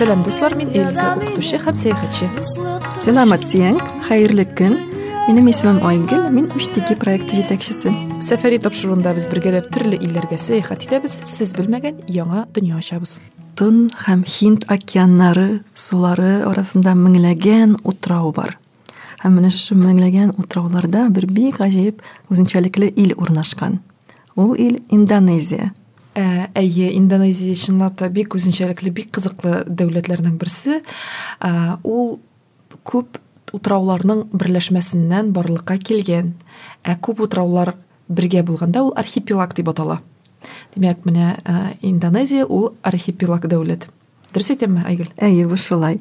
сәлем дуслар мин эльза укытучы һәм сәяхәтче сәламәт сиәң хәерле көн минем исемем айгөл мин үштеги проекты җитәкчесе сәфәри тапшыруында без бергәләп төрле илләргә сәяхәт итәбез сез белмәгән яңа дөнья ачабыз тын һәм һинд океаннары сулары арасында меңләгән утрау бар һәм менә шушы меңләгән утрауларда бер бик гаҗәеп үзенчәлекле ил урнашкан ул ил индонезия әйе индонезия чынлап та бик үзенчәлекле бик кызыклы дәүләтләрнең берсе Ә, ул күп утрауларның берләшмәсеннән барлыкка килгән ә күп утраулар бергә булганда ул архипелаг дип атала. Димәк менә ә, индонезия ул архипелаг дәүләт дөрес әйтәмме айгөл әйе бу шулай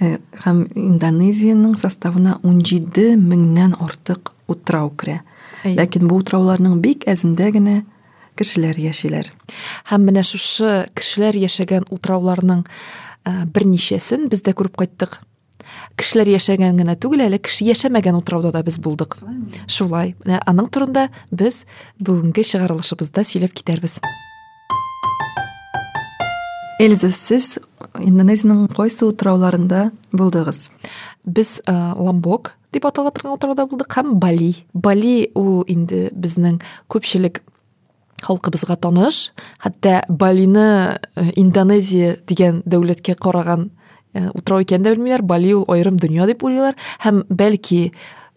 Ә, һәм индонезиянең составына ун җиде меңнән артык утрау керә ләкин бу утрауларның бик әзендә генә кешеләр яшиләр. Һәм менә шушы кешеләр яшәгән утрауларның ә, берничәсен без дә күреп кайттык. Кешеләр яшәгән генә түгел әле кеше яшәмәгән утрауда да без булдык. Шулай менә аның турында без бүгенге чыгарылышыбызда сөйләп китәрбез. Эльза сез индонезиянең кайсы утрауларында булдыгыз? Без ә, ламбок дип атала торган утрауда булдык һәм бали. Бали ул инде безнең күпчелек халкыбызга таныш. Хәтта балины индонезия дигән дәүләткә караган утрау икәнен дә белмиләр бали ул аерым дөнья дип уйлыйлар һәм бәлки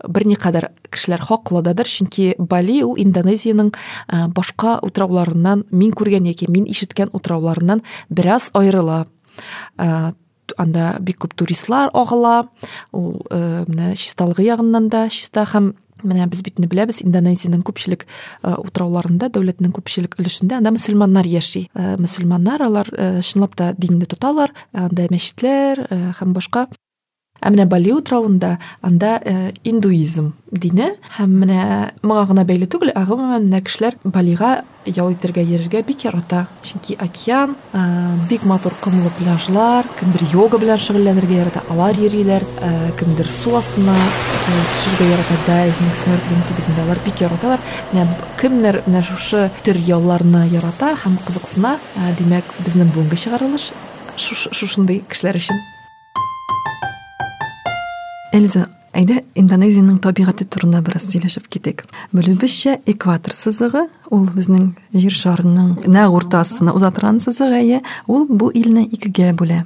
берникадәр кешеләр хаклы дадыр чөнки бали ул индонезиянең ә, башка утрауларыннан мин күргән яки мин ишеткән утрауларыннан бераз аерыла анда бик күп туристлар агыла ул менә чисталыгы ягыннан да чиста һәм менә без бит инде беләбез индонезиянең күпчелек ә, утрауларында дәүләтнең күпчелек өлешендә анда мөселманнар яши. Ә, мөселманнар алар ә, чынлап та динне тоталар анда мәчетләр ә, һәм башка ә менә бали утравында анда ә, индуизм дине. Һәм менә моңа гына бәйле түгел гомумән менә кешеләр балига ял итәргә йөрергә бик ярата. Чөнки океан ә, бик матур комлы пляжлар кемдер йога белән шөгыльләнергә ярата алар йөриләр ә, кемдер су астына төшәргә ярата дайвинг снорклинг тигезендә алар бик яраталар. Менә кемнәр менә шушы төр ялларны ярата һәм кызыксына димәк безнең бүгенге чыгарылыш шуш- шушындый кешеләр өчен. Эльза әйдә индонезиянең табигате турында бераз сөйләшеп китик белүебезчә экватор сызыгы ул безнең җир шарының нәкъ уртасына уза торган сызык әйе ул бу илне икегә бүлә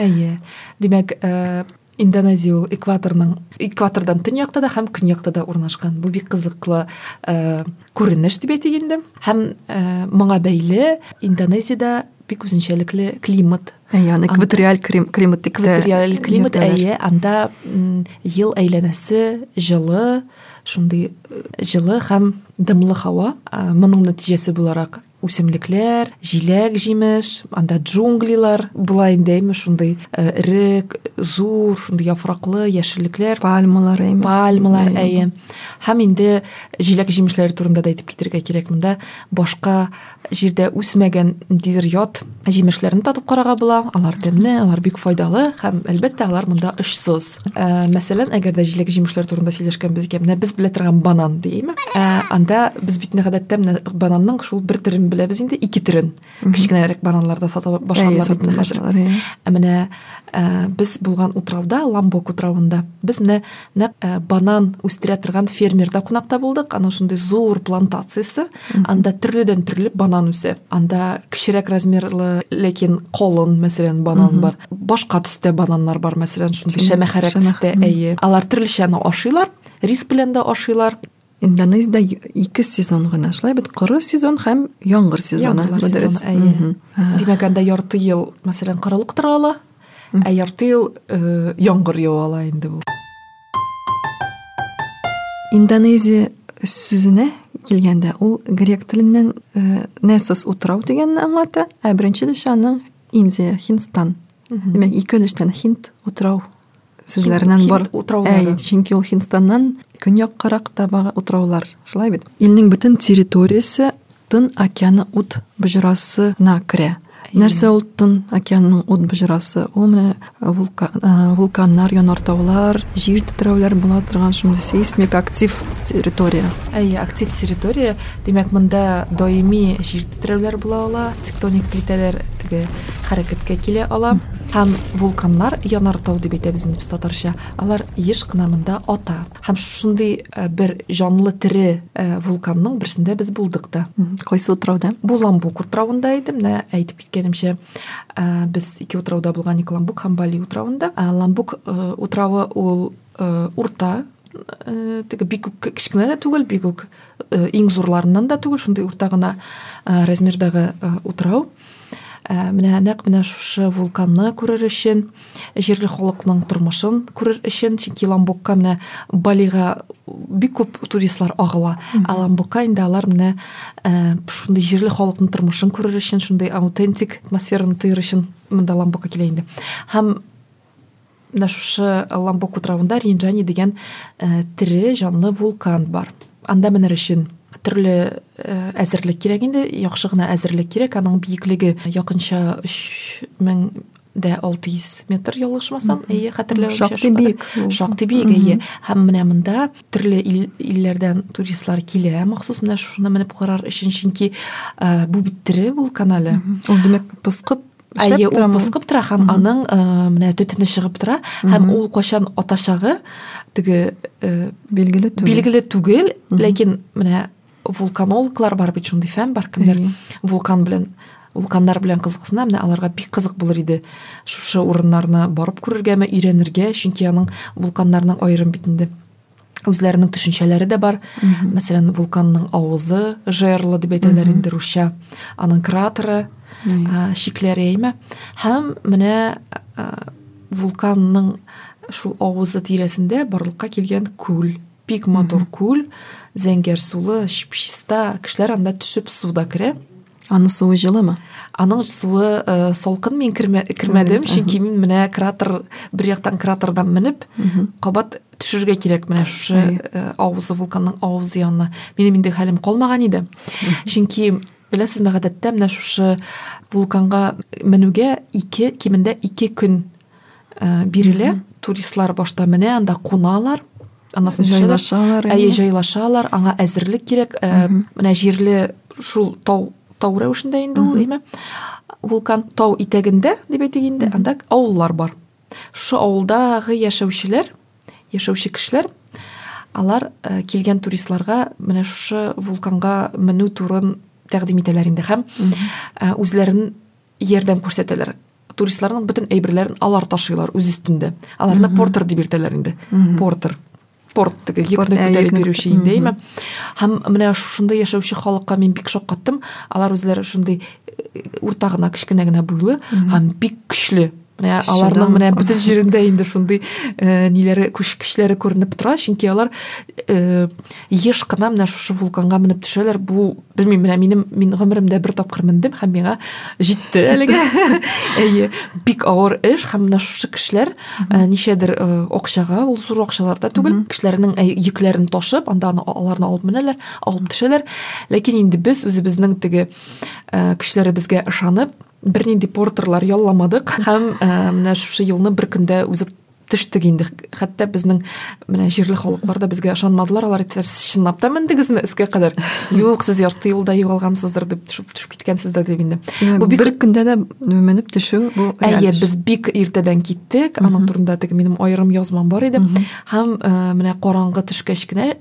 әйе димәк ә, индонезия ул экваторның экватордан төньякта да һәм көньякта да урнашкан бу бик кызыклы ә, дип әйтик инде. Һәм ә, моңа бәйле индонезиядә бик үзенчәлекле климат аны экваториаль клим- климат экваториаль климат әйе анда ел әйләнәсе жылы шундый жылы һәм дымлы һава моның нәтиҗәсе буларак үсемлекләр җиләк җимеш анда джунглилар була инде әйме шундый э, зур шундый яфраклы яшеллекләр пальмалар әйме пальмалар Әйе. һәм инде җиләк җимешләре турында да әйтеп китәргә кирәк монда башка җирдә үсмәгән ниндидер ят җимешләрне татып карарга була. Алар тәмле алар бик файдалы һәм әлбәттә алар монда очсыз ә, мәсәлән әгәр дә җиләк җимешләр турында сөйләшкәнбез икән менә без белә торган банан дейме ә, анда без бит гадәттә менә бананның шул бер төрен беләбез инде ике төрен кечкенәрәк бананнарда сата башладылар бит хәзер. Ә менә ә, без булган утрауда ламбок утравында без менә нәкъ ә, банан үстерә торган фермерда кунакта булдык ана шундый зур плантациясе анда төрледән төрле банан үсә анда кечерәк размерлы ләкин калын мәсәлән банан бар. Башка төстә бананнар бар мәсәлән шундый шәмәхәрәк төстә әйе. Алар төрлечә аны ашыйлар рис белән дә ашыйлар индонезиядә ике сезон гына шулай бит? Коры сезон һәм яңгыр сезоны. Ага. Димәк, анда ярты ел, мәсәлән, корылык тора ала, ә ярты ел э, яңгыр ява ала инде бу. индонезия сүзенә килгәндә ул грек теленнән э, несос утрау дигәнне аңлата ә беренче аның индия хиндстан демәк ике өлештән хинд утрау Хинд бар. утраулары. Чөнки ул хиндстаннан көньяккарак табагы утраулар шулай бит. Илнең бөтен территориясе тын океаны ут боҗрасына керә нәрсә ул тын океанның ут боҗрасы ул менә вулка- ә, вулканнар янартаулар җир тетрәүләр була торган шундый сейсмик актив территория. Әйе, актив территория, димәк, монда даими җир тетрәүләр була ала, тектоник плитәләр теге хәрәкәткә килә ала. һәм вулканнар янартау дип әйтәбез инде без татарча алар еш кына монда ата. Һәм шундый э, бер җанлы тере э, вулканның берсендә без булдык та. Кайсы утрауда бу ламбук утравында иде менә әйтеп киткәнемчә э, без ике утрауда булган ик ламбук һәм бали утравында. Ламбук утравы ул урта теге бик үк кечкенә дә түгел бик үк иң зурларыннан да түгел шундый урта гына размердагы утрау. Менә нәкъ менә шушы вулканны күрер өчен җирле халыкның тормышын күрер өчен чөнки ламбукка менә балига бик күп туристлар агыла. Ә ламбукка инде алар менә ә, шундый җирле халыкның тормышын күрер өчен шундый аутентик атмосфераны тоер өчен монда ламбукка килә инде. Һәм менә шушы ламбук утравында ринджани деген ә, тере җанлы вулкан бар. Анда менер өчен төрле ә, әзерлек кирәк инде. Яхшы гына әзерлек кирәк аның биеклеге якынча өч мең дә алты йөз метр ялгышмасам әйе хәтерләвемчә Шактый ул. шактый биек әйе һәм менә монда төрле ил, илләрдән туристлар килә. Махсус менә шуны менеп карар өчен чөнки ә, бу бит тере вулкан әле ул демәк пыскып Әйе, ул пыскып тора һәм аның э, менә төтене чыгып тора. Һәм ул кайчан атачагы теге э, билгеле түгел. билгеле түгел ләкин менә вулканологлар бар бит шундый фән бар кемдер Әйе. вулкан белән вулканнар белән кызыксына менә аларга бик кызык булыр иде. Шушы урыннарны барып күрергәме өйрәнергә чөнки аның вулканнарның аерым бит инде үзләренең төшенчәләре дә бар мәсәлән вулканның авызы жерлы дип әйтәләр инде русча аның кратеры Әйе. шикләре әйме? Һәм менә вулканның шул авызы тирәсендә барлыкка килгән күл бик матур күл зәңгәр сулы чиста кешеләр анда төшеп суда керә аны суы жылымы аның суы ә, салкын мин кермә, кермәдем чөнки мин менә кратер бер яктан кратердан менеп кабат төшәргә кирәк менә шушы ә, авызы вулканның авызы янына минем инде хәлем калмаган иде чөнки беләсезме гадәттә менә шушы вулканга менүгә ике кимендә ике көн ә, бирелә туристлар башта менә анда куналар анасын төшәләр. Җайлашалар, әйе җайлашалар аңа әзерлек кирәк ә, менә җирле шул тау тау рәвешендә инде ул вулкан тау итәгендә дип әйтик инде анда авыллар бар. Шушы авылдагы яшәүчеләр яшәүче кешеләр алар ә, килгән туристларга менә шушы вулканга менү турын тәкъдим итәләр инде һәм ә, үзләрен ярдәм күрсәтәләр. Туристларның бөтен әйберләрен алар ташыйлар үз өстендә аларны портер дип йөртәләр инде портер. Порт теге Порт, йөкне ә, күтәреп йөкне йөрүче күтә- инде әйме һәм менә шушында яшәүче халыкка мин бик шаккаттым алар үзләре шундый э, урта гына кечкенә генә буйлы. Һәм бик көчле аларның да. менә бөтен җирендә инде шундый э, ниләре көчләре күренеп тора чөнки алар э, еш кына менә шушы вулканга менеп төшәләр бу белмим менә минем мин гомеремдә бер тапкыр мендем һәм миңа җитте әлегә әйе бик авыр эш һәм менә шушы кешеләр э, ничәдер акчага ул зур акчалар да түгел кешеләрнең йөкләрен ташып анда аны аларны алып менәләр алып төшәләр ләкин инде без үзебезнең теге э, кешеләребезгә ышанып бернинди портерлар ялламадык һәм ә, менә шушы юлны бер көндә үзеп төштек инде. Хәтта безнең менә җирле халыклар да безгә ышанмадылар. Алар әйттеләр сез чынлап та мендегезме өскә кадәр? Юк сез ярты юлда югалгансыздыр дип төшеп төшеп киткәнсездер дип инде. Бу бик бер көндә дә менеп төшү бу Әйе, без бик иртәдән киттек. Аның турында теге минем аерым язмам бар иде. Һәм ә, менә караңгы төшкәч кенә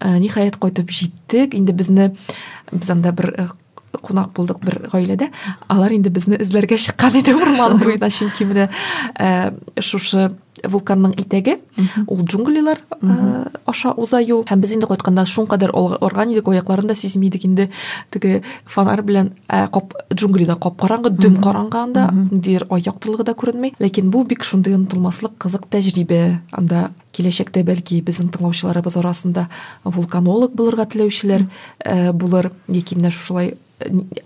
ә, ниһаять кайтып җиттек. Инде безне без анда бер ә, кунак булдык бер гаиләдә. Алар инде безне эзләргә чыккан иде урман буена, чөнки менә ә, шушы вулканның итәге, ул джунглилар ә, аша уза юл. Һәм без инде кайтканда шуңкадәр арган идек, аякларында сизми идек инде теге фонарь белән ә, кап джунглида кап-караңгы, дөм караңгы анда, дир да күренми. Ләкин бу бик шундый онытылмаслык кызык тәҗрибә. Анда киләчәктә бәлки безнең тыңлаучыларыбыз арасында вулканолог булырга теләүчеләр ә, булыр, яки менә шулай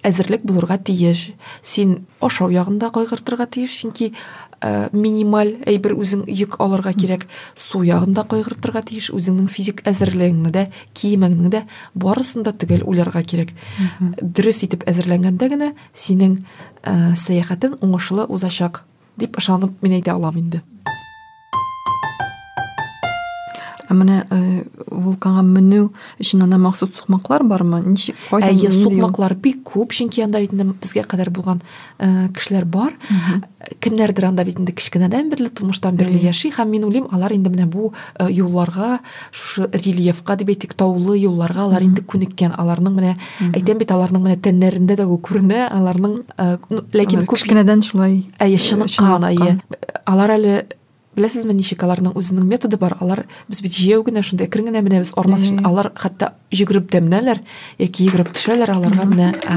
әзерлек булырга тиеш. Син ашау ягында кайгыртырга тиеш, чөнки ә, минималь әйбер үзең йөк алырга кирәк. Су ягында кайгыртырга тиеш, үзеңнең физик әзерлегеңне дә, киемеңне дә барысын да төгәл уйларга кирәк. Дөрес итеп әзерләнгәндә генә синең ә, сәяхәтең уңышлы узачак дип ышанып мин әйтә алам инде. Ә менә э, вулканга менү өчен анда махсус сукмаклар бармы? Ничек әйе сукмаклар бик күп чөнки анда инде безгә кадәр булган э, кешеләр бар. Кемнәрдер анда бит инде кечкенәдән бирле бирле яши һәм мин уйлыйм алар инде менә бу э, юлларга шушы рельефка дип әйтик таулы юлларга алар инде күнеккән аларның менә әйтәм бит аларның менә тәннәрендә дә ул күренә аларның э, ләкин Алар күп кечкенәдән шулай әйе чыныккан. әйе. Алар әле беләсезме ничек аларның үзенең методы бар. Алар без бит җәяү генә шунда әкрен генә менәбез орман Әйе. алар хәтта йөгереп тә менәләр яки йөгереп төшәләр аларга менә ә,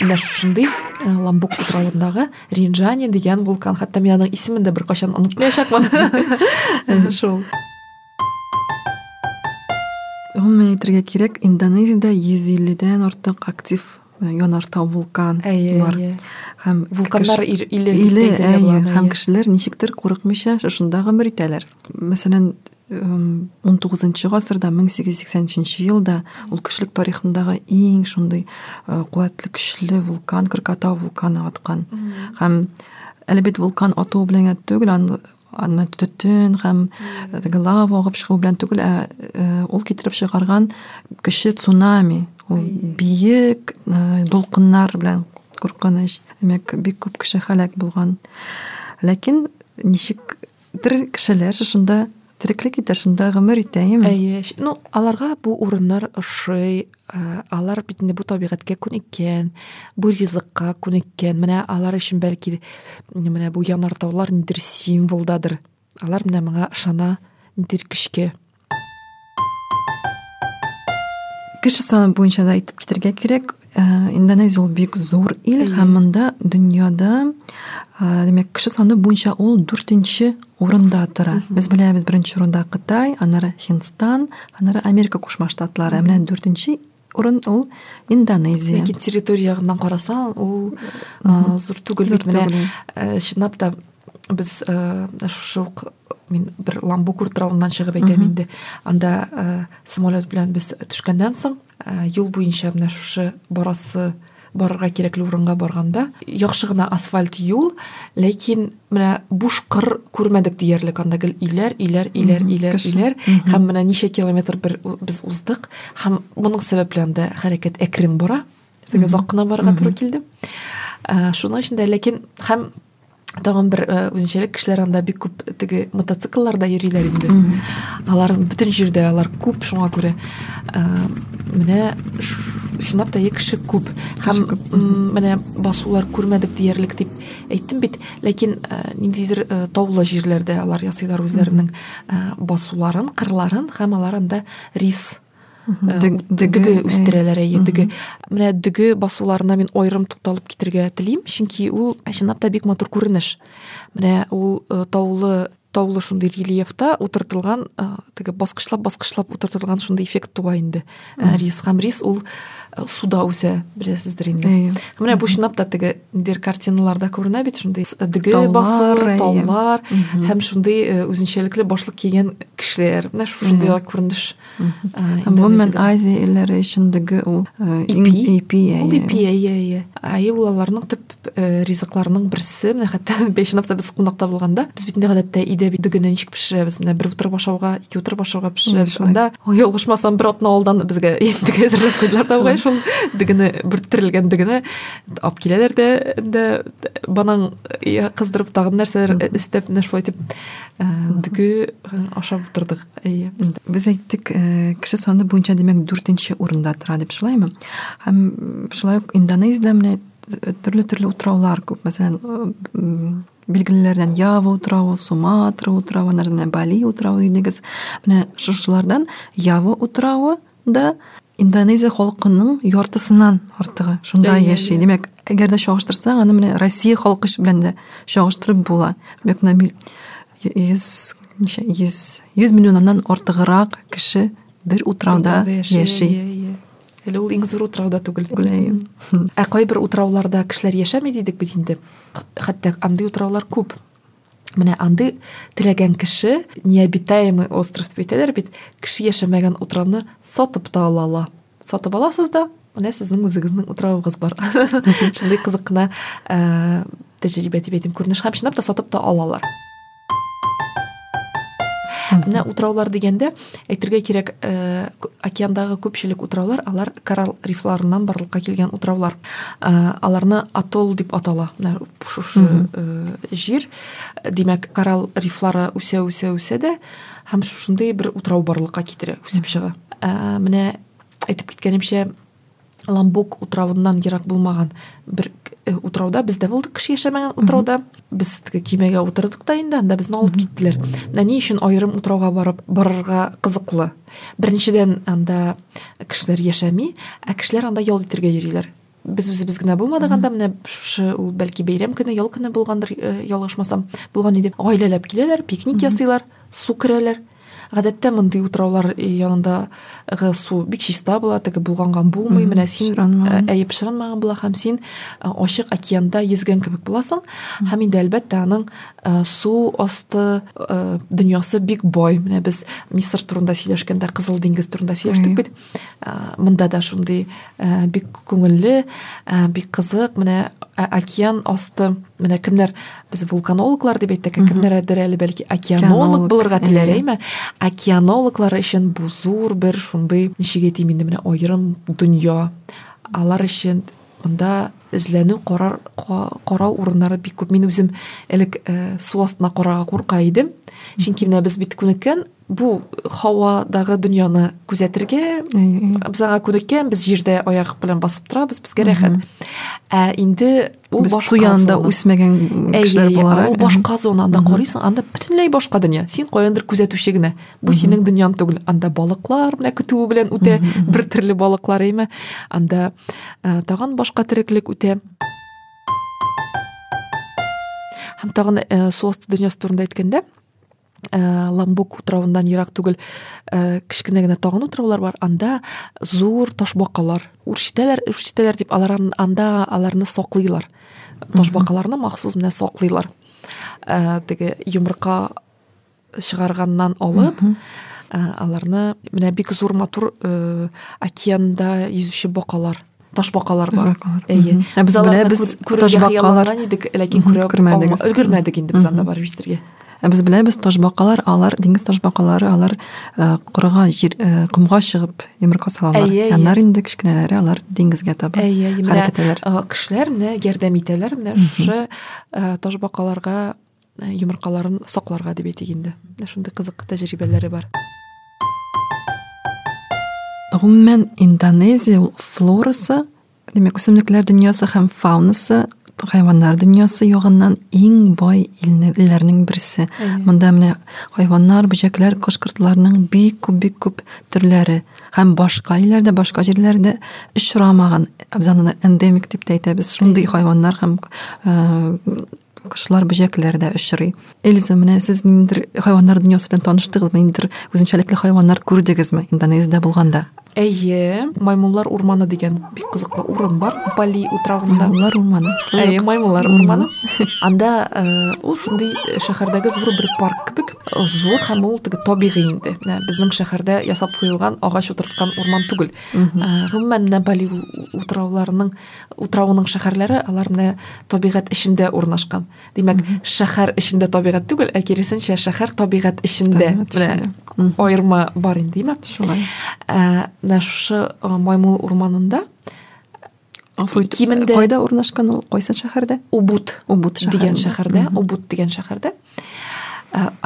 менә шундый ә, ламбук утравындагы ринджани дигән вулкан. Хәтта мин аның исемен дә беркайчан онытмаячакмын шул гомумән әйтергә кирәк индонезиядә йөз илледән артык актив янартау вулкан бар. Һәм ир- иле һәм кешеләр ничектер курыкмыйча шушында гомер итәләр мәсәлән он тугызынчы гасырда мең сигез йөз сиксән өченче елда ул кешелек тарихындагы иң шундый э, куәтле көчле вулкан кркатау вулканы аткан һәм әле бит вулкан ату белән түгел аны төтен һәм теге лава агып чыгу белән түгел ә э, ул китереп чыгарган кече цунами ул биек э, дулкыннар белән куркыныч демәк бик күп кеше һәлак булган ләкин ничектер кешеләр шунда тереклек итә шунда гомер итә эме Әйе, ну аларга бу урыннар ошый, ә, алар бит инде бу табигатькә күнеккән, бу ризыкка күнеккән. Менә алар өчен бәлки менә бу янартаулар нидер символдадыр. Алар менә моңа ышана нидер көчкә. кеше саны буенча да әйтеп китәргә кирәк индонезия ул бик зур. Ил һәм монда дөньяда ә, демәк кеше саны буенча ул дүртенче урында тора. Без беләбез беренче урында кытай аннары һиндстан аннары америка кушма штатлары менә дүртенче урын ул индонезия. Ләкин территория ягыннан карасаң, ул ә, зур түгел бит менә. Чынлап та без шушы мин бер ламбук утравыннан чыгып әйтәм инде. Анда самолет белән без төшкәннән соң юл буенча менә шушы барасы барырга кирәкле урынга барганда яхшы гына асфальт юл, ләкин менә буш кыр күрмәдек диярлек анда гел иләр, иләр, иләр, кеше. иләр һәм менә ничә километр бер без уздык һәм моның сәбәплән дә хәрәкәт әкрен бара. Озак кына барырга туры килде. Ә, Шуның өчен дә ләкин һәм тагын бер ә, үзенчәлек кешеләр анда бик күп теге мотоциклларда йөриләр инде. Алар бөтен җирдә алар күп шуңа күрә. Ә, менә чынлап та кеше күп һәм менә басулар күрмәдек диярлек дип әйттем бит, ләкин ә, ниндидер таулы җирләрдә алар ясыйлар үзләренең ә, басуларын, кырларын һәм алар анда рис Үстерәләр әйе дөге менә дөге басуларына мин аерым тукталып китәргә телим чөнки ул чынлап та бик матур күренеш. Менә ул э, таулы таулы шундый рельефта утыртылган э, теге баскычлап баскычлап утыртылган шундый эффект туа инде. Ә, рис һәм рис ул э, суда үсә беләсездер инде менә бу чынлап та теге ниндидер картиналарда күренә бит шундый дөге әйе. таулар һәм шундый үзенчәлекле башлык кигән кешеләр менә шундый күренеш гомумән азия илләре өчен дөге ул ипи ипи әйе. ипи әйе әйе әйе ул аларның төп ризыкларының берсе менә хәтта бәйшнапта без кунакта булганда без бит инде гадәттә өйдә бит дөгене ничек пешерәбез менә бер утырып ашауга ике утырып ашауга пешерәбез анда ялгышмасам бер атна алдан безгә инде әзерләп куйдылар да бугай шул дөгене бер төрелгән дөгене алып киләләр дә дә банан кыздырып тагын нәрсәләр истәп менә шулай итеп дөге ашап утырдык әйе без Без әйттек, кеше саны буенча демәк дүртенче урында тора дип шулаймы? Һәм шулай ук Индонезиядә менә төрле төрле утраулар күп. Мәсәлән, э, м, билгелеләрдән Ява утравы, Суматра утравы, Бали утравы дигез. Менә шушылардан Ява утравы да Индонезия халкының яртысыннан артыгы шунда яши. Демәк, әгәр дә чагыштырсаң, аны менә Россия халкы була. Ничә йөз йөз миллионнан артыграк кеше бер утрауда яши. Әле ул иң зур утрауда түгел. Гүләйем. Ә кайбер утрауларда кешеләр яшәми дидек бит инде. Хәтта андый утраулар күп. Менә андый теләгән кеше необитаемый остров дип әйтәләр бит. Кеше яшәмәгән утрауны сатып та ала ала. Сатып аласыз да, менә сезнең үзегезнең утравыгыз бар. Шундый кызык кына ә, тәҗрибә дип әйтим күренеш һәм чынлап та сатып та алалар. Менә утраулар дигәндә әйтергә кирәк ә, океандагы күпчелек утраулар алар коралл рифларыннан барлыкка килгән утраулар ә, аларны атолл дип атала менә шушы ә, җир димәк коралл рифлары үсә үсә үсә дә һәм шушындый бер утрау барлыкка китерә үсеп чыга. Ә, менә әйтеп киткәнемчә ламбук утравыннан ерак булмаган бер э, утрауда без дә булдык кеше яшәмәгән утрауда без теге кимәгә утырдык да инде анда безне алып киттеләр менә ни өчен аерым утрауга барып барырга кызыклы. Беренчедән анда кешеләр яшәми ә кешеләр анда ял итәргә йөриләр без үзебез генә булмадык анда менә шушы ул бәлки бәйрәм көне ял көне булгандыр э, ялгышмасам булган иде. Гаиләләп киләләр пикник ясыйлар су керәләр. Гадәттә мондый утраулар янындагы су бик чиста була теге булганган булмый. Менә син әйе пычранмаган була һәм син ачык океанда йөзгән кебек буласың. Һәм инде әлбәттә аның су асты ә, дөньясы бик бай менә без мисыр турында сөйләшкәндә кызыл диңгез турында сөйләштек бит. Ә, монда да шундый бик күңелле бик кызык. Менә океан асты. Менә кемнәр? Без вулканологлар дип әйттек. Ә кемнәрдер әле? Бәлки океанолог булырга теләр әйме? Океанологлар өчен бу зур бер шундый ничек әйтим инде менә аерым дөнья. Алар өчен эзләнү карар ка- карау урыннары бик күп мин үзем элек ә, су астына карарга курка идем. Чөнки менә без бит күнеккән. Бу һавадагы дөньяны күзәтергә без аңа күнеккән. Без җирдә аяк белән басып торабыз безгә рәхәт. Ә инде ул су янында үсмәгән кешеләр әйе, булар. ул башка зона анда карыйсың анда бөтенләй башка дөнья. Син каяндыр күзәтүче генә. Бу синең дөньяң түгел. Анда балыклар менә көтүе белән үтә. Бер төрле балыклар әйме? Анда ә, тагын башка тереклек үтә. Һәм тагын ә, су асты дөньясы турында әйткәндә ә, ламбук утравындан ерак түгел. Ә, кечкенә генә тагын утраулар бар. Анда зур ташбакалар үрчетәләр үрчетәләр дип алар ан- анда аларны саклыйлар. Ташбакаларны махсус менә саклыйлар. Ә, теге йомырка чыгарганнан алып аларны менә бик зур матур океанда йөзүче бакалар ташбакалар бар. Әйе. Ә без аларны күрергә хыялланган идек ләкин күрә күрмәдегез. алма- өлгермәдек инде без анда барып җитәргә. Ә без беләбез ташбакалар, алар диңгез ташбакалары, алар э, корыга җир э, кумга чыгып йомырка салалар. Яннар инде кечкенәләре, алар диңгезгә таба әйе менә хәрәкәт итәләр. ә, кешеләр менә ярдәм итәләр менә шушы ә, ташбакаларга ә, йомыркаларын сакларга дип әйтик инде Менә шундый кызык тәҗрибәләре бар. Гомумән Индонезия флорасы, демәк үсемлекләр дөньясы һәм фаунасы, хайваннар дөньясы ягыннан иң бай илләрнең берсе. Монда менә хайваннар, бөҗәкләр, кош-кортларның бик күп бик күп төрләре һәм башка илләрдә, башка җирләрдә очрамаган, без аны эндемик дип тә әйтәбез. Шундый хайваннар һәм э, кошлар, бөҗәкләр дә очрый. Эльза, менә сез ниндидер хайваннар дөньясы белән таныштыгызмы? Ниндидер үзенчәлекле хайваннар күрдегезме Индонезиядә булганда? Әйе маймунлар урманы дигән бик кызыклы урын бар. Бали утравында. Улар урманы. әйе маймунлар урманы анда ул шундый шәһәрдәге зур бер парк кебек. Зур һәм ул теге табигый инде. Безнең шәһәрдә ясап куелган агач утырткан урман түгел. Гомумән менә бали утрауларының утравының шәһәрләре алар менә табигать эчендә урнашкан. Димәк шәһәр эчендә табигать түгел ә киресенчә шәһәр табигать эчендә. Табигать менә аерма бар инде димәк. Шулай. Ә, маймыл урманында. Кимендә- Кайда урнашкан ул? Кайсы шәһәрдә? убут Убуд. Дигән шәһәрдә убут дигән шәһәрдә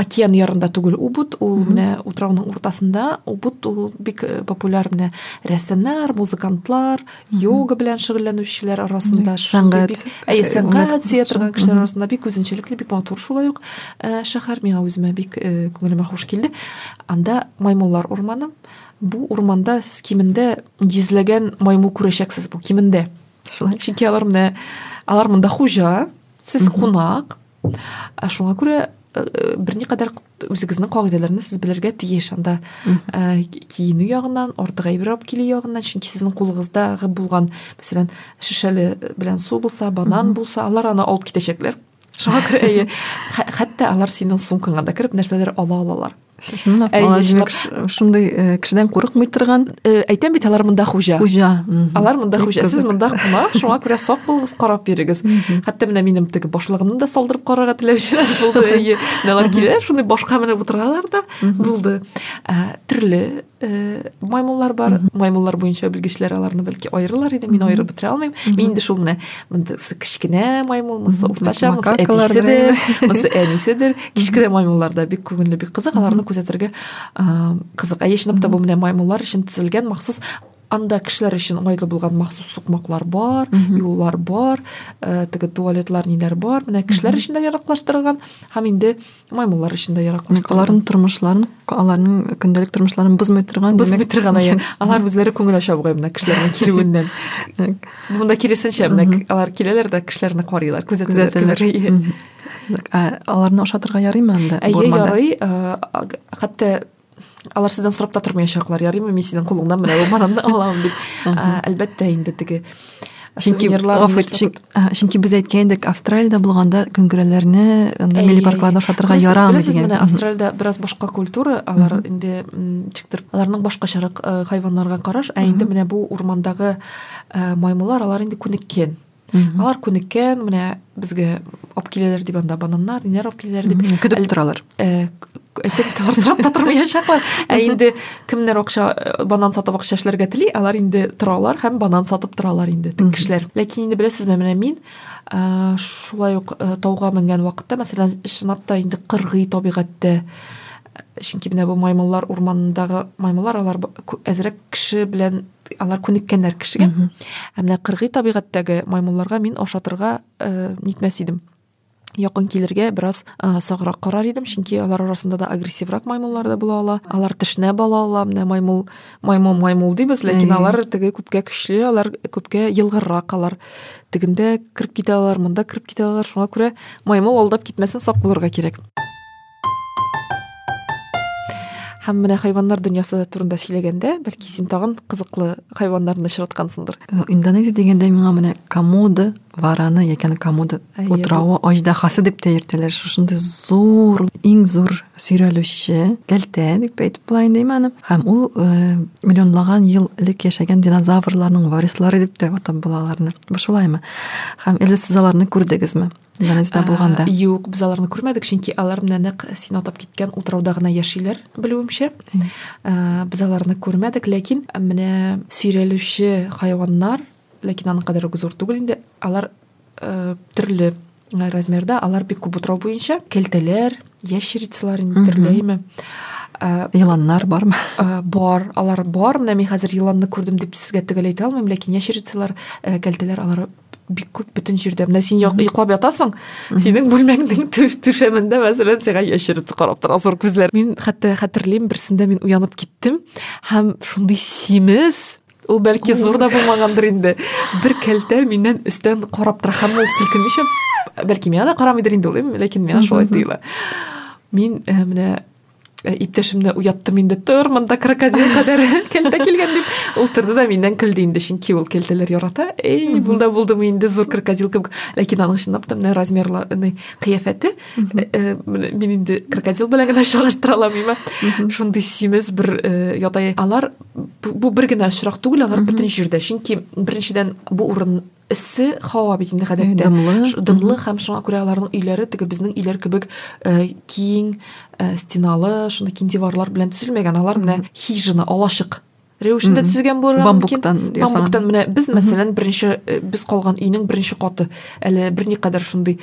океан ярында түгел убут ул менә утрауның уртасында убут ул бик э, популяр менә рәссамнар музыкантлар йога белән шөгыльләнүчеләр арасында Сәнгать, әйе э, сәнгать торган кешеләр арасында бик үзенчәлекле бик матур шулай ук ә, шәһәр. Миңа үземә бик э, күңелемә хуш килде. Анда маймыллар урманы. Бу урманда сез кимендә йөзләгән маймыл күрәчәксез бу кимендә Шулай. чөнки алар менә алар монда хуҗа сез кунак Ә шуңа күрә э, берникадәр үзегезнең кагыйдәләрне сез белергә тиеш анда киенү ягыннан артык әйбер алып килү ягыннан чөнки сезнең кулыгыздагы булган мәсәлән шешәле белән су булса банан булса алар аны алып китәчәкләр шуңа хә- хәтта алар синең сумкаңа да кереп нәрсәдер ала алалар чынлап ш- ушундай э, кишиден курыкмый турган Э, әйтәм бит алар мында хуҗа мгм. алар мында сез кызык. мында кунак шуңа күрә сак булыгыз карап бирегез хәтта менә минем теге башлыгымны да салдырып карарга теләүчеләр булды әйе алар киләләр шундый башка менеп утыралар да булды Ә, төрле э, маймыллар бар маймыллар буенча белгечләр аларны бәлки аерылар иде мин аерып бетерә алмыйм мин инде шул менә мондысы кечкенә маймыл монысы уртача монысы Макакалар әтиседер белән. монысы әниседер кечкенә маймыллар да бик күңелле бик кызык аларны күзәтергә а, кызык әйе чынлап та бу менә маймыллар өчен төзелгән махсус анда кешеләр өчен уңайлы булган махсус сукмаклар бар юллар бар э, теге туалетлар ниләр бар. Менә кешеләр өчен дә яраклаштырылган һәм инде маймыллар дә Демек, яраклаштырылган. Аларның тормышларын аларның көндәлек тормышларын бозмый торган Бозмый демек, торган әйе алар үзләре күңел ача бугай менә кешеләрнең килүеннән. Монда киресенчә менә алар киләләр дә кешеләрне карыйлар. Мгм. Ә, аларны ашатырга ярыймы анда? Ярый. э, алар сездән сорап та тормаячаклар, ярыймы? Мин синең кулыңнан менә бу бананны алам дип. Ә, Әлбәттә инде теге Чөнки сувенирлар, гафу университет- ит, чөн- а, чөнки без әйткән идек, Австралиядә булганда көңгөрәләрне анда милли паркларда ярамый беләсез, дигән. менә Австралиядә бераз башка культура, алар инде м, ничектер, аларның башкачарак э, хайваннарга караш, ә инде менә бу урмандагы э, маймыллар алар инде күнеккән. Алар күнеккән, менә безгә алып киләләр дип анда бананнар, ниләр алып киләләр дип. Көтеп торалар. Әйтеп алар сорап та тормаячаклар. Ә инде кемнәр акча банан сатып акча эшләргә тели, алар инде торалар һәм банан сатып торалар инде теге кешеләр. Ләкин инде беләсезме, менә мин шулай ук э, тауга менгән вакытта, мәсәлән, чынлап та инде кыргый табигатьтә чөнки менә бу маймыллар урманындагы маймыллар алар әзрәк кеше белән алар күнеккәннәр кешегә. Ә менә кыргый табигатьтәге маймылларга мин ашатырга э, нитмәс идем. Якын килергә бераз э, саграк карар идем, чөнки алар арасында да агрессиврак маймыллар да була ала. Алар тешнә бала ала, менә маймыл, маймыл, маймыл дибез, ләкин алар теге күпкә көчле, алар күпкә йылгыррак, алар тегендә кирип китә алар, монда кирип китә алар, шуңа күрә маймыл алдап китмәсен сак булырга кирәк. Һәм менә хайваннар дөньясы турында сөйләгәндә, бәлки син тагын кызыклы хайваннарны очраткансыңдыр. Индонезия дигәндә миңа менә комоды вараны яки комоды Әйе, утравы аждаһасы дип тә йөртәләр. Шушындай зур, иң зур сөйрәлүче кәлтә дип әйтеп булайын дим аны. Һәм ул миллионлаган ел элек яшәгән динозаврларның варислары дип тә атап була аларны. Бу шулаймы? Һәм әле сез аларны күрдегезме? Индонезиядә булганда. Юк, без аларны күрмәдек, чөнки алар менә нәкъ син атап киткән утрауда гына яшиләр, белүемчә. Без аларны күрмәдек, ләкин менә сөйрәлүче хайваннар, ләкин аның кадәр үк зур түгел инде, алар э, төрле э, размерда, алар бик күп утрау буенча, кәлтәләр, ящерицалар инде төрлеме. Ә, Йыланнар бармы? Бар, алар бар. Менә мин хәзер йыланны күрдем дип сезгә төгәл әйтә алмыйм, ләкин яшерицалар, ә, кәлтәләр алар бик күп бөтен җирдә. Менә син йоклап ятасың, синең бүлмәңнең түш- түшәмендә мәсәлән сиңа яшерица карап тора зур күзләр. Мин хәтта хәтерлим, берсендә мин уянып киттем һәм шундый симез Ул бәлки зур да булмагандыр инде. Бер кәлтә миннән өстән карап тора һәм ул селкенмичә, бәлки миңа да карамыйдыр инде ул, ләкин миңа шулай тоела. Мин ә, менә ә, иптәшемне уяттым инде. Тор монда крокодил кадәр кәлтә килгән дип. Ул торды да миннән көлде инде чөнки ул кәлтәләр ярата. Эй булда булдымы инде зур крокодил кебек. Ләкин аның чынлап та менә размерлары кыяфәте ә, ә, менә мин инде крокодил белән генә чагыштыра алмыйм ә. шундый симез бер ә, ятай алар. Бу бер генә очрак түгел алар бөтен җирдә. Чөнки беренчедән бу урын эссе һава бит инде гадәттә Дымлы. Һәм шуңа күрә аларның өйләре теге безнең өйләр кебек э, киң э, стеналы шундый киң диварлар белән төзелмәгән алар менә хижина алачык рәвешендә төзелгән булырга. Бамбуктан бамбуктан менә без мәсәлән беренче э, без калган өйнең беренче каты. Әле берникадәр шундый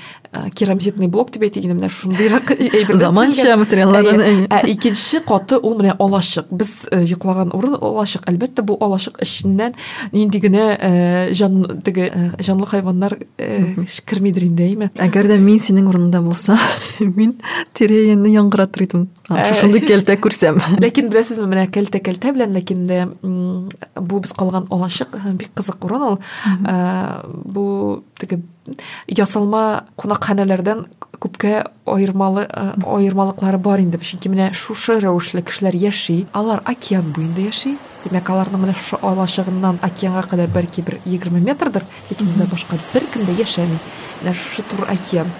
керамзитный блок инде менә шундыйрак әйбердән Заманча. Ә икенче каты ул менә алачык. Без э, йоклаган урын алачык. Әлбәттә бу алачык эченнән нинди генә э, жан теге э, җанлы хайваннар э, кермидер инде, әйме? Әгәр дә мин синең урынында булса, мин тирә-янны яңгыратыр идем. Ә. Шушындый кәлтә күрсәм. Ләкин беләсезме, менә кәлтә кәлтә белән, ләкин дә м, бу без калган алачык бик кызык урын ул. Э, Бу теге ясалма кунакханәләрдән күпкә аермалы э, аермалыклары бар инде. Чөнки менә шушы рәвешле кешеләр яши, алар океан буенда яши. Димәк, аларның менә шушы алачыгыннан океанга кадәр бәлки бер 20 метрдыр, ләкин монда башка беркем дә яшәми. Менә шушы тур океан.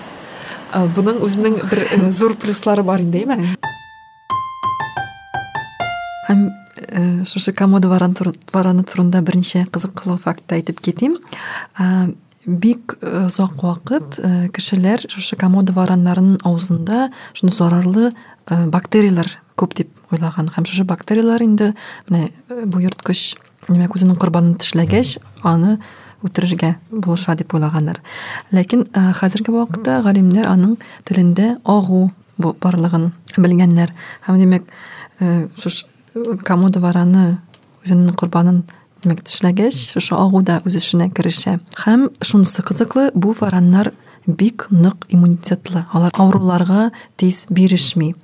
Э, Буның үзенең бер э, зур плюслары бар инде, әйме? һәм шушы комода вараны турында берничә кызыклы факт китим Ә, бик э, озак вакыт э, кешеләр шушы комода вараннарының авызында шундый зарарлы э, бактериялар күп дип уйлаган һәм шушы бактериялар менә э, бу йырткыч демәк үзенең корбанын аны үтерергә булыша дип уйлаганнар ләкин э, хәзерге вакытта галимнәр аның телендә агу бу- барлыгын белгәннәр һәм демәк э, шуш комода вараны үзенең корбанын демәк тешләгәч шушы агу да үз эшенә керешә һәм шунысы кызыклы бу вараннар бик нык иммунитетлы. Алар авыруларга тиз бирешми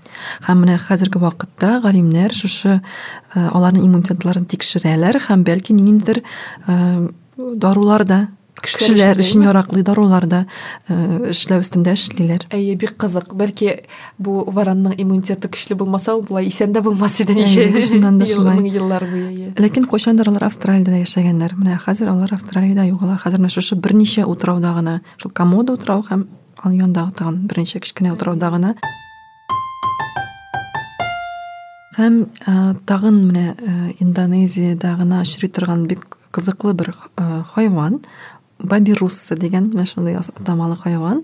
һәм менә хәзерге вакытта галимнәр шушы э, аларның иммунитетларын тикшерәләр. Һәм бәлки ниндидер э, дарулар да Өчен дәйме? яраклы дарулар да э, эшләү өстендә эшлиләр Әйе, бик кызык. Бәлки бу варанның иммунитеты көчле булмаса, ул болай исән дә булмас иде ничә Әйе, шуннан да мең еллар буе. әйе. ләкин кайчандыр алар австралиядә яшәгәннәр менә хәзер алар австралиядә юк алар хәзер менә шушы берничә утрауда гына шул комода утрау һәм аның янындагы тагын берничә кечкенә утрауда гына һәм ә, тагын менә ә, индонезиядә гына очрый торган бик кызыклы бер ә, хайван бабирусса дигән менә шундый ас- атамалы хайван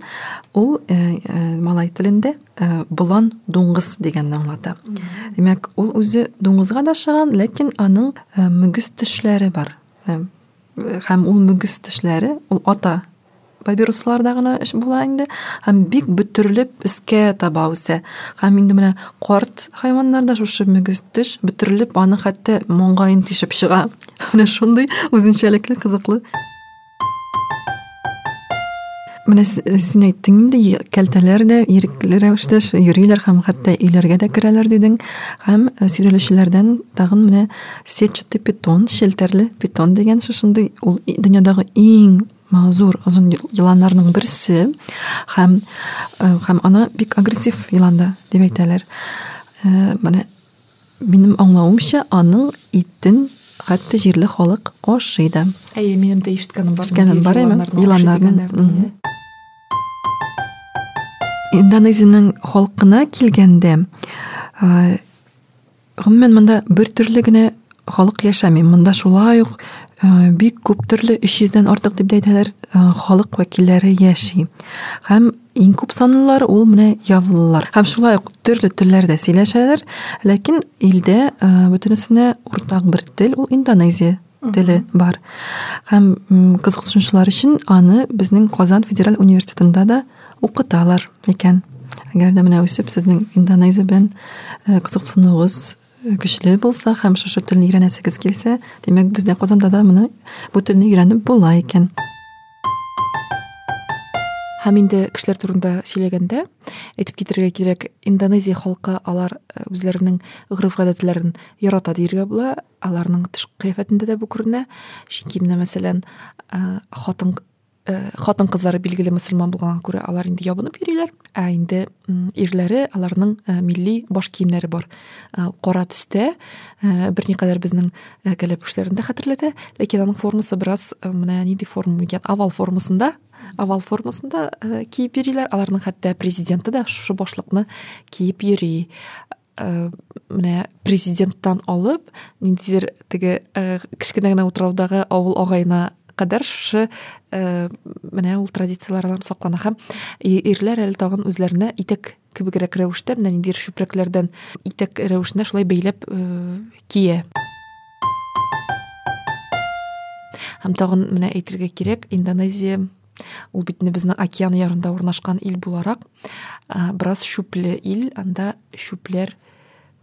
ә, малай телендә ә, болан дуңгыз дигәнне аңлата Демәк, ул үзе дуңгызга да охшаган, ләкин аның ә, мөгез тешләре бар. Һәм ул мөгез тешләре ул ата бабирусларда гына була инде һәм бик бөтөрлеп өскә таба үсә. Һәм инде менә карт хайваннарда шушы мөгез теш бөтөрлеп аны хәтта моңгаен тишеп чыга. Менә шундый үзенчәлекле кызыклы Менә с- син әйттең инде кәлтәләр дә ирекле рәвештә йөриләр һәм хәтта өйләргә дә керәләр дидең һәм э, сөйрәлүчеләрдән тагын менә сетчатый питон, шелтәрле питон дигән шушындый ул дөньядагы иң ма- зур озын еланнарның берсе һәм э, һәм аны бик агрессив елан да дип әйтәләр. Э, Менә минем аңлавымча аның итен хәтта җирле халык ашый да. Әйе, минем дә ишеткәнем бар. Ишеткәнем бар, әйме? Еланнарның Әйе. Индонезиянең халкына килгәндә, э, гомумән монда бер төрле генә халык яшәми. Монда шулай ук э, бик күп төрле 300дән артык дип дә әйтәләр, э, халык вәкилләре яши. Һәм иң күп санлылар ул менә явылылар. Һәм шулай ук төрле телләрдә сөйләшәләр, ләкин илдә бөтенесенә уртак бер тел ул Индонезия теле бар. Һәм кызыксынучылар өчен аны безнең Казан федераль университетында да укыталар икән. Әгәр дә менә үсеп сезнең Индонезия белән кызыксынуыгыз көчле булса һәм шушы телне өйрәнәсегез килсә, димәк бездә Казанда да моны бу телне өйрәнеп була икән. Һәм инде кешеләр турында сөйләгәндә, әйтеп китәргә кирәк, Индонезия халкы алар үзләренең гырыф-гадәтләрен ярата диергә була. Аларның тышкы кыяфәтендә дә бу күренә. Чөнки менә мәсәлән, хатын хатын кызлары билгеле мөселман булганга күрә алар инде ябынып йөриләр. Ә инде м, ирләре аларның э, милли баш киемнәре бар. Э, Кара төстә, э, берникадәр безнең э, кәләпүшләрен дә хәтерләтә, ләкин аның формасы бераз э, менә нинди форма икән? Овал формасында овал формасында э, киеп йөриләр. Аларның хәтта президенты да шушы башлыкны киеп йөри. Э, менә президенттан алып ниндидер теге э, кечкенә генә утраудагы авыл агайына кадәр шушы э, менә ул традициялардан саклана һәм ирләр әле тагын үзләренә итек кебегрәк рәвештә менә ниндидер чүпрәкләрдән итек рәвешендә шулай бәйләп э, кия. Һәм тагын менә әйтергә кирәк, Индонезия ул бит безнең океан ярында урнашкан ил буларак, а, бераз шүпле ил, анда шүпләр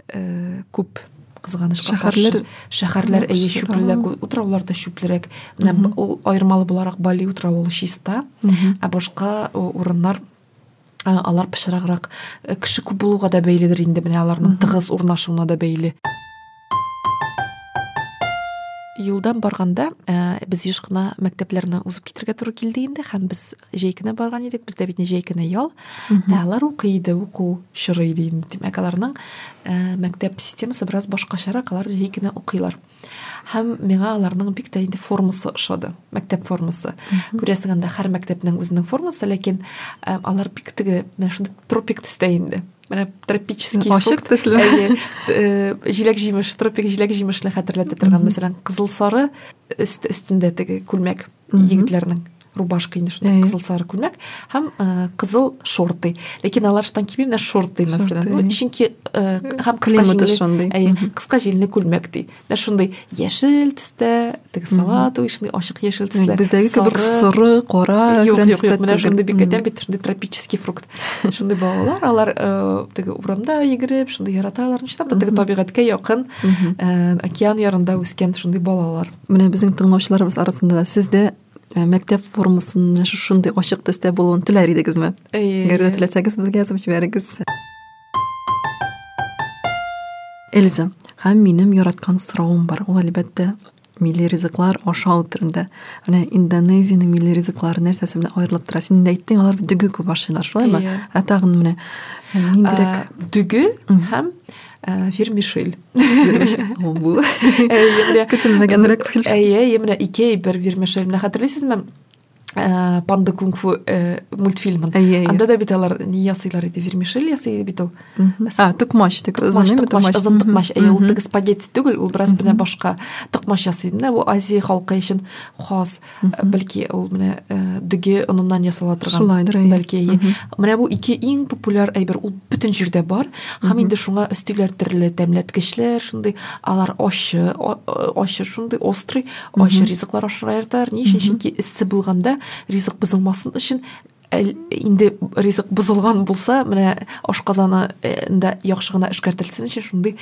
э, күп кызганычка Шәһәрләр- шәһәрләр әйе шүплерәк, утраулар да шүплерәк. Менә ул аермалы буларак Бали утрауы ул чиста, ә башка о, урыннар а, алар пычраграк. Э, кеше күп булуга да бәйледер инде. Менә аларның тыгыз урнашуына да бәйле. Юлдан барганда ә, без еш кына мәктәпләрне узып китәргә туры килде инде һәм без җәйкене барган идек. Бездә бит не ял. Алар укый иде, уку чоры иде инде. Димәк, аларның мәктәп системасы бераз башкачарак, алар җәйкене укыйлар. Һәм миңа аларның бик тә инде формасы ошады. Мәктәп формасы. Күрәсең анда һәр мәктәпнең үзенең формасы, ләкин ә, алар бик теге менә шундый тропик төстә инде. Тропический фрукт. э, җиләк җимеш тропик җиләк җимешне хәтерләтә торган мәсәлән кызыл сары өст өстендә теге күлмәк егетләрнең рубашка инде шундай кызыл сары күлмәк һәм э, кызыл шорты. Ләкин алар менә шорты мәсәлән. Шорты, Ну, әйе. чөнки э, һәм Климаты шундый. әйе кыска җиңле күлмәк ди. Менә шундай яшел төстә теге салатовый шундай ачык яшел төсле бездәге кебек соры кара Юк, юк, менә шундый бик әйтәм бит, шундый тропический фрукт. Шундый балалар, алар э, теге урамда йөгереп, шундый яраталар, нишләп теге табигатькә якын, э, океан ярында үскән шундый балалар. менә безнең тыңлаучыларыбыз арасында да сез дә э, мәктәп формасын шушындый ачык теләр идегезме Әйе. Әгәр дә теләсәгез безгә язып җибәрегез. Эльза, һәм минем яраткан соравым бар. Ул әлбәттә милли ризыклар ашау түрендә. Менә Индонезиянең милли ризыклары нәрсәсе белән аерылып тора? Син дә әйттең, алар дөгү күп ашыйлар, шулаймы? Ә тагын менә э, ниндирәк Э, Дүге һәм э, вермишель. Ул бу Әйе, менә- көтелмәгәнрәк бел. Әйе, әйе, менә ике әйбер вермишель. Менә хәтерлисезме? Э, Панда кунг-фу э, мультфильмын. Әйе, әйе. Анда да бит алар ни ясыйлар иде, вермишель ясый бит. А, тукмаш, тик. Әйе, ул Мгм. теге спагетти түгел, ул бераз менә башка. Менә бу Азия халкы өчен хас. Бәлки ул менә э, дөге оныннан ясала торган. Шулайдыр, әйе. Бәлки әйе. Менә бу ике иң популяр әйбер, ул бөтен җирдә бар. Һәм инде шуңа өстиләр төрле тәмләткечләр, шундый алар ачы, а- ачы шундый острый, ачы ризыклар ашырга яртар. Ни өчен? Чөнки булганда ризык бозылмасын өчен әл- инде ризык бозылган булса, менә ашказаны э, яхшы гына эшкәртелсен өчен шундый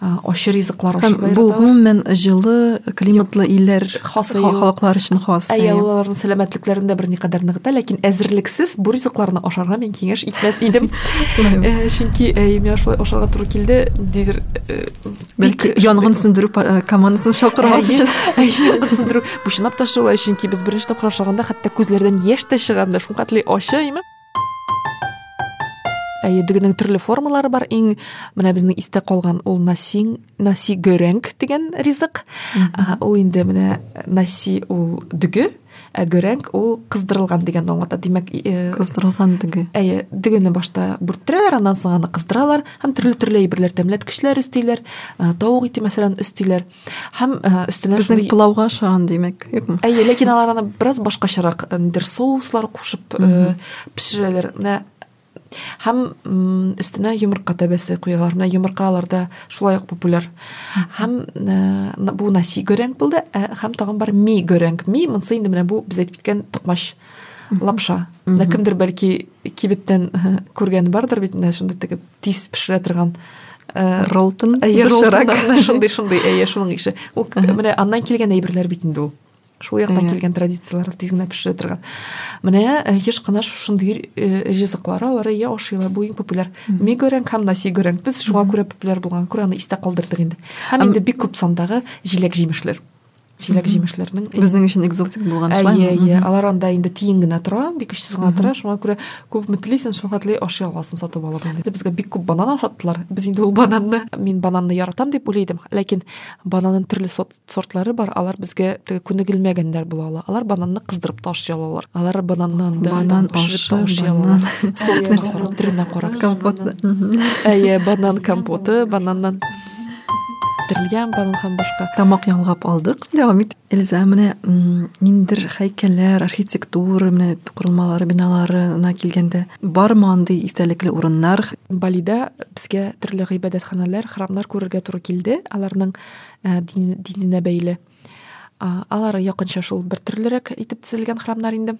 а, ачы ризыклар Һәм бу гомумән жылы климатлы илләр халыклар өчен хас. Әйе, аларның сәламәтлекләрендә берникадәр ныгыта, ләкин әзерлексез бу ризыкларны ашарга мин киңәш итмәс идем. Э, Чөнки миңа шулай ашарга туры килде. Дидер э, Бәлки янгын э, командасын чакырмас өчен. янгын сөндерү. Бу чынлап та шулай, чөнки без беренче тапкыр ашаганда хәтта күзләрдән яшь тә чыгам да, шуңкатлы ачы име. Әйе, дөгенең төрле формалары бар. Менә безнең истә калган ул насин, наси гөрәнг дигән ризык. А, Ул инде менә наси ул дөгө, ә гөрәнг ул кыздырылган дигән аңлата. Димәк, э, Кыздырылган теге. Әйе, дөгене башта бүрттерәләр, аннан соң аны кыздыралар, һәм төрле төрле әйберләр тәмләткечләр өстиләр, ә, тавык ите мәсәлән өстиләр. Һәм ә, өстенә Безнең шундый пылауга ашаган димәк, юкмы? Әйе, ләкин алар аны бераз башкачарак ниндер соуслар кушып э, пешерәләр. Менә һәм өстенә йомырка тәбәсе куялар. Менә йомыркаларда шулай ук популяр. Һәм э, бу наси гөрәнг булды, ә, һәм тагын бар ми гөрәнг. Ми монсы инде менә бу без әйтеп киткән токмаш лапша. Менә кемдер бәлки кибеттән э, күргән бардыр бит менә шундый теге тиз пешерә торган э, Ролтон шундый, шундый, әйе, шуның ише. Ул менә аннан килгән әйберләр бит инде ул. Шул яктан Әйе. килгән традициялар тиз генә пешерә торган. Менә э, еш кына шундый э, ризыклар алар я ашыйлар бу иң популяр. Ми гөрән һәм наси гөрән. Без шуңа күрә популяр булган, күрә аны истә калдырдык инде. Һәм инде бик күп сандагы җиләк җимешләр. Җиләк җимешләрнең Безнең өчен экзотик булган Әйе, шулаймы? әйе, алар анда инде тиен генә тора, бик көчсез генә тора, шуңа күрә күп мөтлисен, шуңа теле ашый аласың сатып алып инде. Безгә бик күп банан ашаттылар. Без инде ул бананны, мин бананны яратам дип уйлыйдым, ләкин бананның төрле сорт, сортлары бар, алар безгә теге күнегелмәгәннәр була ала. Алар бананны кыздырып та ашый алалар. Алар бананны анда Банан ашый алалар. Сортларына карап, төренә карап. Компот. Әйе, банан компоты, бананнан банан һәм башка. Тамак ялгап алдык. Дәвам ит. Эльза, менә м, ниндер һәйкәлләр, архитектура, менә корылмалары, биналарына килгәндә бармы андый истәлекле урыннар? Балида безгә төрле гыйбадәтханәләр, храмнар күрергә туры килде. Аларның ә, дин, диненә бәйле. А, Алары якынча шул бер төрлерәк итеп төзелгән храмнар инде.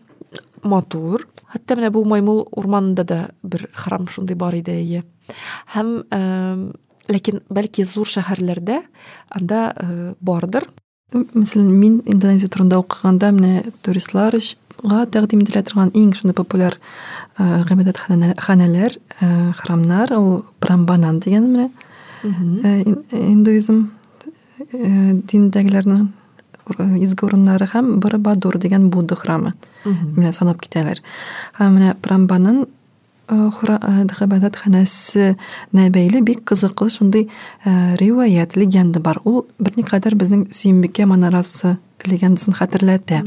Матур. Хәтта менә бу Маймыл урманында да бер храм шундый бар иде әйе. Һәм ләкин бәлки зур шәһәрләрдә анда ә, бардыр. Мәсәлән, мин Индонезия турында укыганда менә туристларга тәкъдим ителә торган иң шундый популяр э, гыйбадәтханәләр, э, храмнар, ул Прамбанан дигән менә э, ин- индуизм э, диндәгеләрнең изге урыннары һәм Барабадур дигән Будда храмы. Менә санап китәләр. Һәм менә Прамбанан гыйбадәтханәсенә бәйле бик кызыклы шундый э, риваят, легенда бар. Ул берникадәр безнең Сөембикә манарасы легендасын хәтерләтә.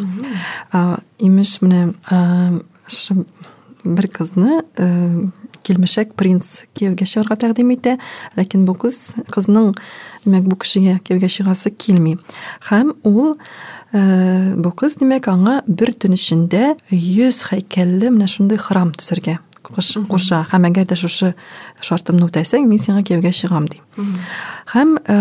Имеш менә бер кызны э, килмешәк принц кияүгә чыгарга тәкъдим итә ләкин бу кыз кызның демәк бу кешегә кияүгә чыгасы килми һәм ул э, бу кыз демәк аңа бер төн эчендә йөз һәйкәлле менә шундый храм төзергә куша һәм әгәр дә шушы шартымны үтәсәң мин сиңа кияүгә чыгам ди һәм э,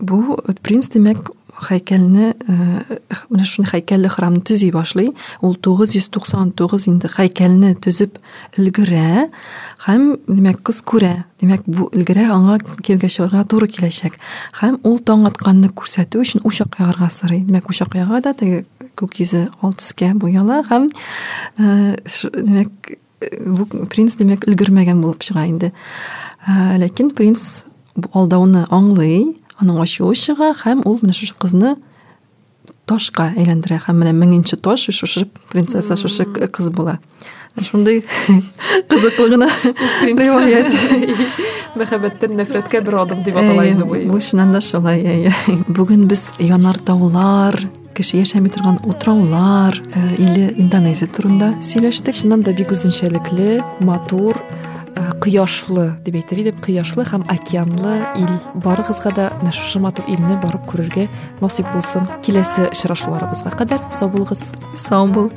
бу принц демәк һәйкәлне э, менә шундый һәйкәлле храмны төзи башлый. Ул тугыз йөз туксан тугыз инде һәйкәлне төзеп өлгерә. Һәм демәк кыз күрә. Демәк бу өлгерә аңа кияүгә чыгарга туры киләчәк. Һәм ул таң атканны күрсәтү өчен учак ягарга сорый. Демәк учак яга да теге күк йөзе ал төскә буяла. Һәм э, ш- демәк э, бу принц демәк өлгермәгән булып чыга инде ләкин принц алдауны аңлый аның ачуы чыга һәм ул менә шушы кызны ташка әйләндерә һәм менә меңенче таш шушы принцесса шушы кыз була шундый кызыклы гына риваять мәхәббәттән нәфрәткә бер адым дип атала инде бу бу чыннан да шулай әйе. бүген без янартаулар кеше яшәми торган утраулар иле индонезия турында сөйләштек чыннан да бик үзенчәлекле матур кояшлы дип әйтер идем кояшлы һәм океанлы ил. Барыгызга да менә шушы матур илне барып күрергә насыйп булсын киләсе очрашуларыбызга кадәр сау булыгыз сау бул